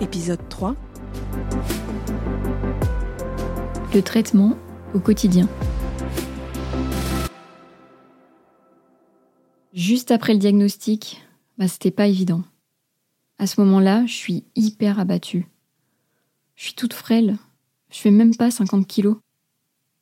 épisode 3. Le traitement au quotidien. Juste après le diagnostic, bah, c'était pas évident. À ce moment-là, je suis hyper abattue. Je suis toute frêle. Je fais même pas 50 kilos.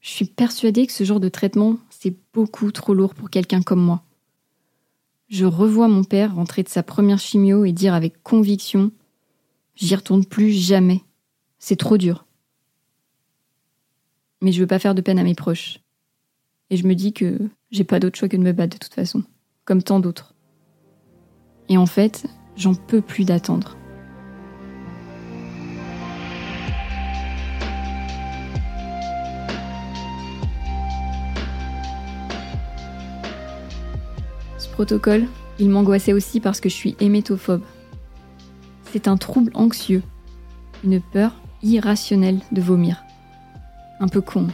Je suis persuadée que ce genre de traitement, c'est beaucoup trop lourd pour quelqu'un comme moi. Je revois mon père rentrer de sa première chimio et dire avec conviction J'y retourne plus jamais. C'est trop dur. Mais je veux pas faire de peine à mes proches. Et je me dis que j'ai pas d'autre choix que de me battre de toute façon, comme tant d'autres. Et en fait, j'en peux plus d'attendre. Ce protocole, il m'angoissait aussi parce que je suis hémétophobe. C'est un trouble anxieux, une peur irrationnelle de vomir. Un peu con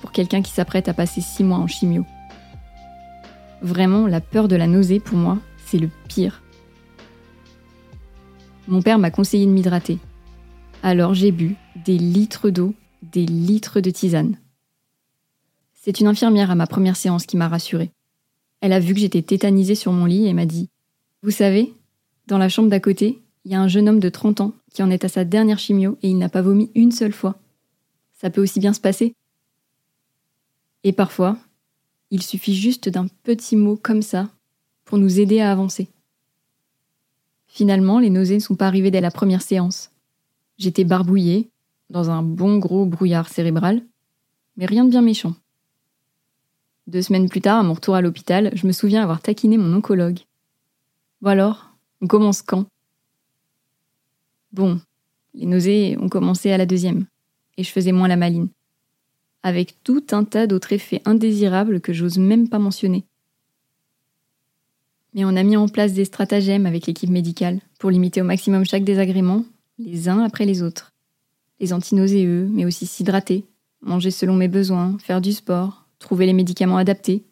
pour quelqu'un qui s'apprête à passer six mois en chimio. Vraiment, la peur de la nausée, pour moi, c'est le pire. Mon père m'a conseillé de m'hydrater. Alors j'ai bu des litres d'eau, des litres de tisane. C'est une infirmière à ma première séance qui m'a rassurée. Elle a vu que j'étais tétanisée sur mon lit et m'a dit Vous savez, dans la chambre d'à côté, il y a un jeune homme de 30 ans qui en est à sa dernière chimio et il n'a pas vomi une seule fois. Ça peut aussi bien se passer. Et parfois, il suffit juste d'un petit mot comme ça pour nous aider à avancer. Finalement, les nausées ne sont pas arrivées dès la première séance. J'étais barbouillée, dans un bon gros brouillard cérébral, mais rien de bien méchant. Deux semaines plus tard, à mon retour à l'hôpital, je me souviens avoir taquiné mon oncologue. Bon alors, on commence quand? Bon, les nausées ont commencé à la deuxième, et je faisais moins la maline, avec tout un tas d'autres effets indésirables que j'ose même pas mentionner. Mais on a mis en place des stratagèmes avec l'équipe médicale pour limiter au maximum chaque désagrément, les uns après les autres. Les antinauséeux, mais aussi s'hydrater, manger selon mes besoins, faire du sport, trouver les médicaments adaptés.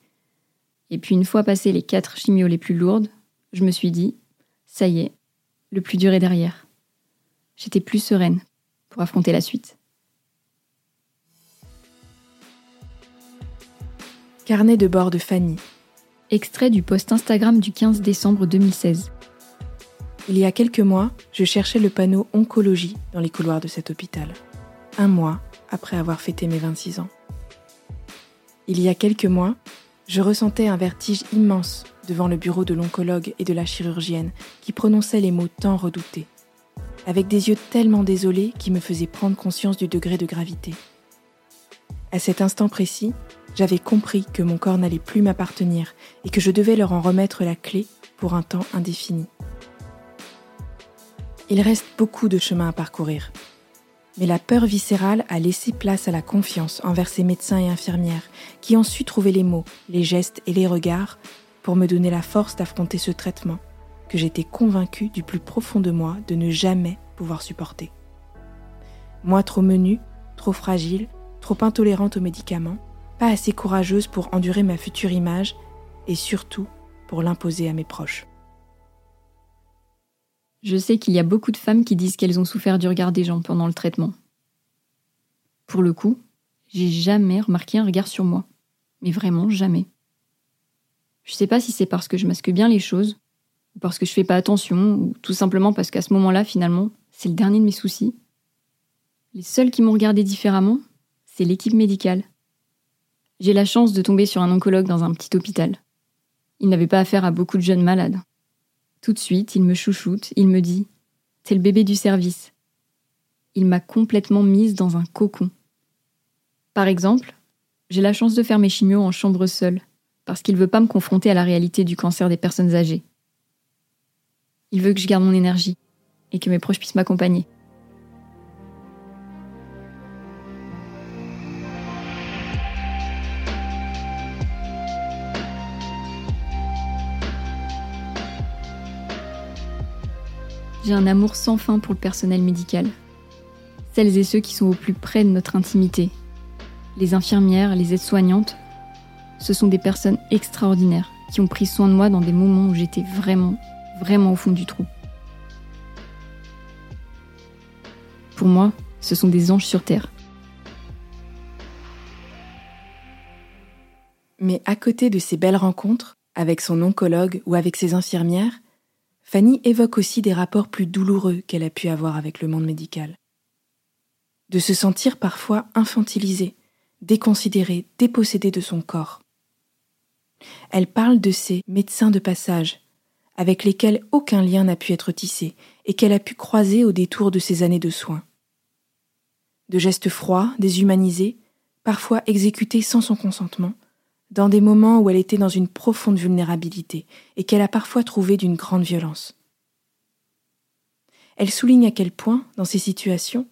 Et puis une fois passé les quatre chimios les plus lourdes, je me suis dit, ça y est, le plus dur est derrière j'étais plus sereine pour affronter la suite. Carnet de bord de Fanny. Extrait du post Instagram du 15 décembre 2016. Il y a quelques mois, je cherchais le panneau oncologie dans les couloirs de cet hôpital. Un mois après avoir fêté mes 26 ans. Il y a quelques mois, je ressentais un vertige immense devant le bureau de l'oncologue et de la chirurgienne qui prononçaient les mots tant redoutés avec des yeux tellement désolés qui me faisaient prendre conscience du degré de gravité. À cet instant précis, j'avais compris que mon corps n'allait plus m'appartenir et que je devais leur en remettre la clé pour un temps indéfini. Il reste beaucoup de chemin à parcourir, mais la peur viscérale a laissé place à la confiance envers ces médecins et infirmières qui ont su trouver les mots, les gestes et les regards pour me donner la force d'affronter ce traitement que j'étais convaincue du plus profond de moi de ne jamais pouvoir supporter. Moi trop menue, trop fragile, trop intolérante aux médicaments, pas assez courageuse pour endurer ma future image et surtout pour l'imposer à mes proches. Je sais qu'il y a beaucoup de femmes qui disent qu'elles ont souffert du regard des gens pendant le traitement. Pour le coup, j'ai jamais remarqué un regard sur moi. Mais vraiment jamais. Je sais pas si c'est parce que je masque bien les choses, parce que je fais pas attention, ou tout simplement parce qu'à ce moment-là, finalement, c'est le dernier de mes soucis. Les seuls qui m'ont regardé différemment, c'est l'équipe médicale. J'ai la chance de tomber sur un oncologue dans un petit hôpital. Il n'avait pas affaire à beaucoup de jeunes malades. Tout de suite, il me chouchoute, il me dit C'est le bébé du service. Il m'a complètement mise dans un cocon. Par exemple, j'ai la chance de faire mes chimios en chambre seule, parce qu'il veut pas me confronter à la réalité du cancer des personnes âgées. Il veut que je garde mon énergie et que mes proches puissent m'accompagner. J'ai un amour sans fin pour le personnel médical. Celles et ceux qui sont au plus près de notre intimité. Les infirmières, les aides-soignantes, ce sont des personnes extraordinaires qui ont pris soin de moi dans des moments où j'étais vraiment vraiment au fond du trou. Pour moi, ce sont des anges sur Terre. Mais à côté de ces belles rencontres, avec son oncologue ou avec ses infirmières, Fanny évoque aussi des rapports plus douloureux qu'elle a pu avoir avec le monde médical. De se sentir parfois infantilisée, déconsidérée, dépossédée de son corps. Elle parle de ces médecins de passage, avec lesquels aucun lien n'a pu être tissé et qu'elle a pu croiser au détour de ces années de soins. De gestes froids, déshumanisés, parfois exécutés sans son consentement, dans des moments où elle était dans une profonde vulnérabilité et qu'elle a parfois trouvé d'une grande violence. Elle souligne à quel point, dans ces situations,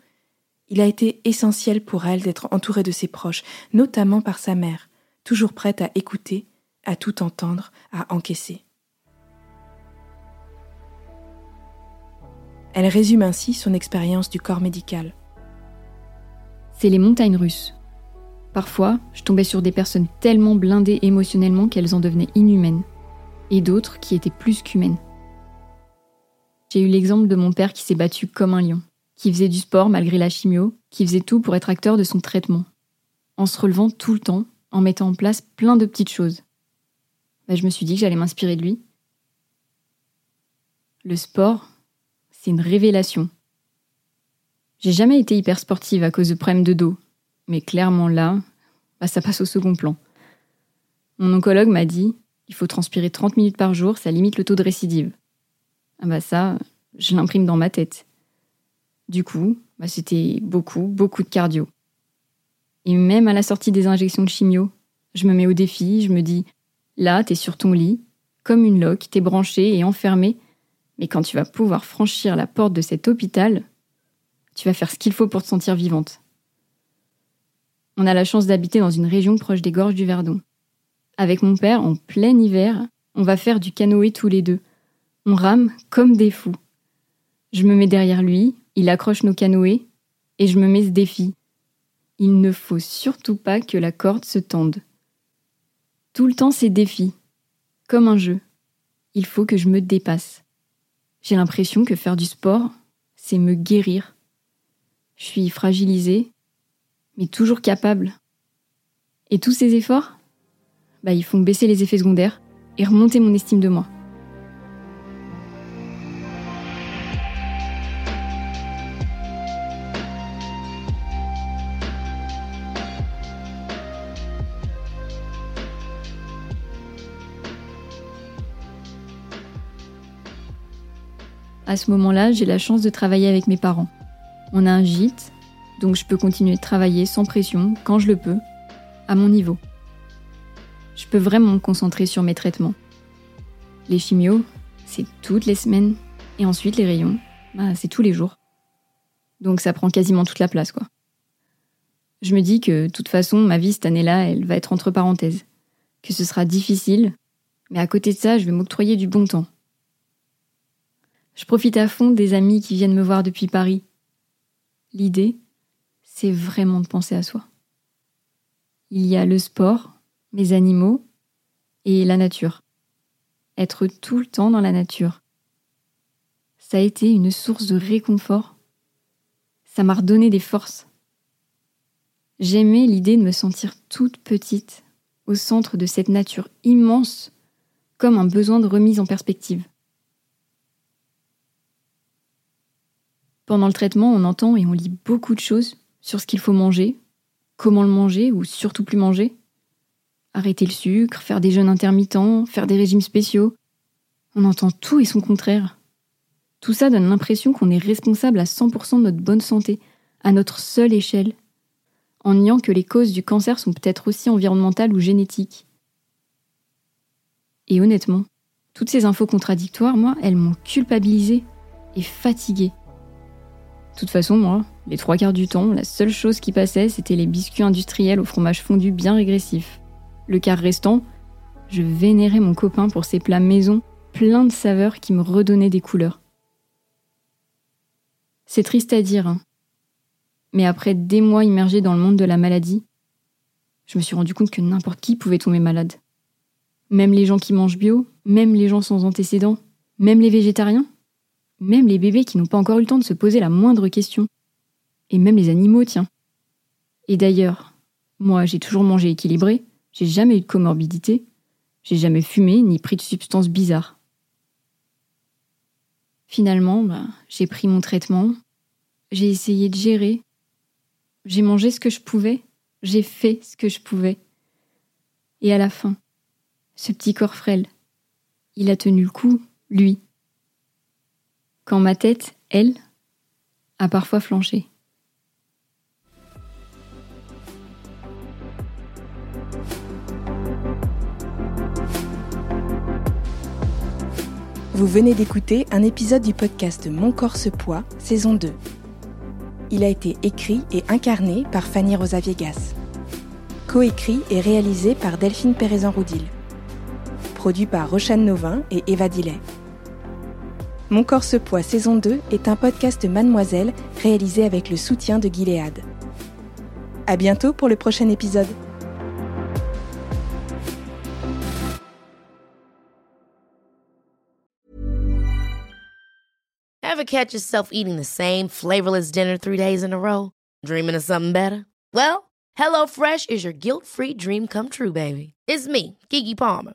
il a été essentiel pour elle d'être entourée de ses proches, notamment par sa mère, toujours prête à écouter, à tout entendre, à encaisser. Elle résume ainsi son expérience du corps médical. C'est les montagnes russes. Parfois, je tombais sur des personnes tellement blindées émotionnellement qu'elles en devenaient inhumaines, et d'autres qui étaient plus qu'humaines. J'ai eu l'exemple de mon père qui s'est battu comme un lion, qui faisait du sport malgré la chimio, qui faisait tout pour être acteur de son traitement, en se relevant tout le temps, en mettant en place plein de petites choses. Ben, je me suis dit que j'allais m'inspirer de lui. Le sport, c'est une révélation. J'ai jamais été hyper sportive à cause de problèmes de dos, mais clairement là, bah, ça passe au second plan. Mon oncologue m'a dit il faut transpirer 30 minutes par jour, ça limite le taux de récidive. Ah bah ça, je l'imprime dans ma tête. Du coup, bah c'était beaucoup, beaucoup de cardio. Et même à la sortie des injections de chimio, je me mets au défi, je me dis là, t'es sur ton lit, comme une loque, t'es branché et enfermé, mais quand tu vas pouvoir franchir la porte de cet hôpital, tu vas faire ce qu'il faut pour te sentir vivante. On a la chance d'habiter dans une région proche des gorges du Verdon. Avec mon père, en plein hiver, on va faire du canoë tous les deux. On rame comme des fous. Je me mets derrière lui, il accroche nos canoës, et je me mets ce défi. Il ne faut surtout pas que la corde se tende. Tout le temps c'est défi, comme un jeu. Il faut que je me dépasse. J'ai l'impression que faire du sport, c'est me guérir. Je suis fragilisée, mais toujours capable. Et tous ces efforts, bah, ils font baisser les effets secondaires et remonter mon estime de moi. À ce moment-là, j'ai la chance de travailler avec mes parents. On a un gîte donc je peux continuer de travailler sans pression, quand je le peux, à mon niveau. Je peux vraiment me concentrer sur mes traitements. Les chimios, c'est toutes les semaines, et ensuite les rayons, bah, c'est tous les jours. Donc ça prend quasiment toute la place, quoi. Je me dis que, de toute façon, ma vie cette année-là, elle va être entre parenthèses. Que ce sera difficile, mais à côté de ça, je vais m'octroyer du bon temps. Je profite à fond des amis qui viennent me voir depuis Paris. L'idée, c'est vraiment de penser à soi. Il y a le sport, mes animaux et la nature. Être tout le temps dans la nature. Ça a été une source de réconfort. Ça m'a redonné des forces. J'aimais l'idée de me sentir toute petite au centre de cette nature immense, comme un besoin de remise en perspective. Pendant le traitement, on entend et on lit beaucoup de choses sur ce qu'il faut manger, comment le manger ou surtout plus manger. Arrêter le sucre, faire des jeûnes intermittents, faire des régimes spéciaux. On entend tout et son contraire. Tout ça donne l'impression qu'on est responsable à 100% de notre bonne santé, à notre seule échelle, en niant que les causes du cancer sont peut-être aussi environnementales ou génétiques. Et honnêtement, toutes ces infos contradictoires, moi, elles m'ont culpabilisée et fatiguée. De toute façon, moi, les trois quarts du temps, la seule chose qui passait, c'était les biscuits industriels au fromage fondu bien régressif. Le quart restant, je vénérais mon copain pour ses plats maison, pleins de saveurs qui me redonnaient des couleurs. C'est triste à dire, hein. mais après des mois immergés dans le monde de la maladie, je me suis rendu compte que n'importe qui pouvait tomber malade. Même les gens qui mangent bio, même les gens sans antécédents, même les végétariens, même les bébés qui n'ont pas encore eu le temps de se poser la moindre question. Et même les animaux, tiens. Et d'ailleurs, moi, j'ai toujours mangé équilibré, j'ai jamais eu de comorbidité, j'ai jamais fumé ni pris de substances bizarres. Finalement, ben, j'ai pris mon traitement, j'ai essayé de gérer, j'ai mangé ce que je pouvais, j'ai fait ce que je pouvais. Et à la fin, ce petit corps frêle, il a tenu le coup, lui. Quand ma tête, elle, a parfois flanché. Vous venez d'écouter un épisode du podcast Mon corps se poids, saison 2. Il a été écrit et incarné par Fanny Rosa Viegas. Coécrit et réalisé par Delphine Pérezan-Roudil. Produit par Rochane Novin et Eva Dillet. Mon corps se poids, saison 2 est un podcast Mademoiselle réalisé avec le soutien de Gilead. À bientôt pour le prochain épisode. Ever catch yourself eating the same flavorless dinner three days in a row? Dreaming of something better? Well, HelloFresh is your guilt-free dream come true, baby. It's me, Kiki Palmer.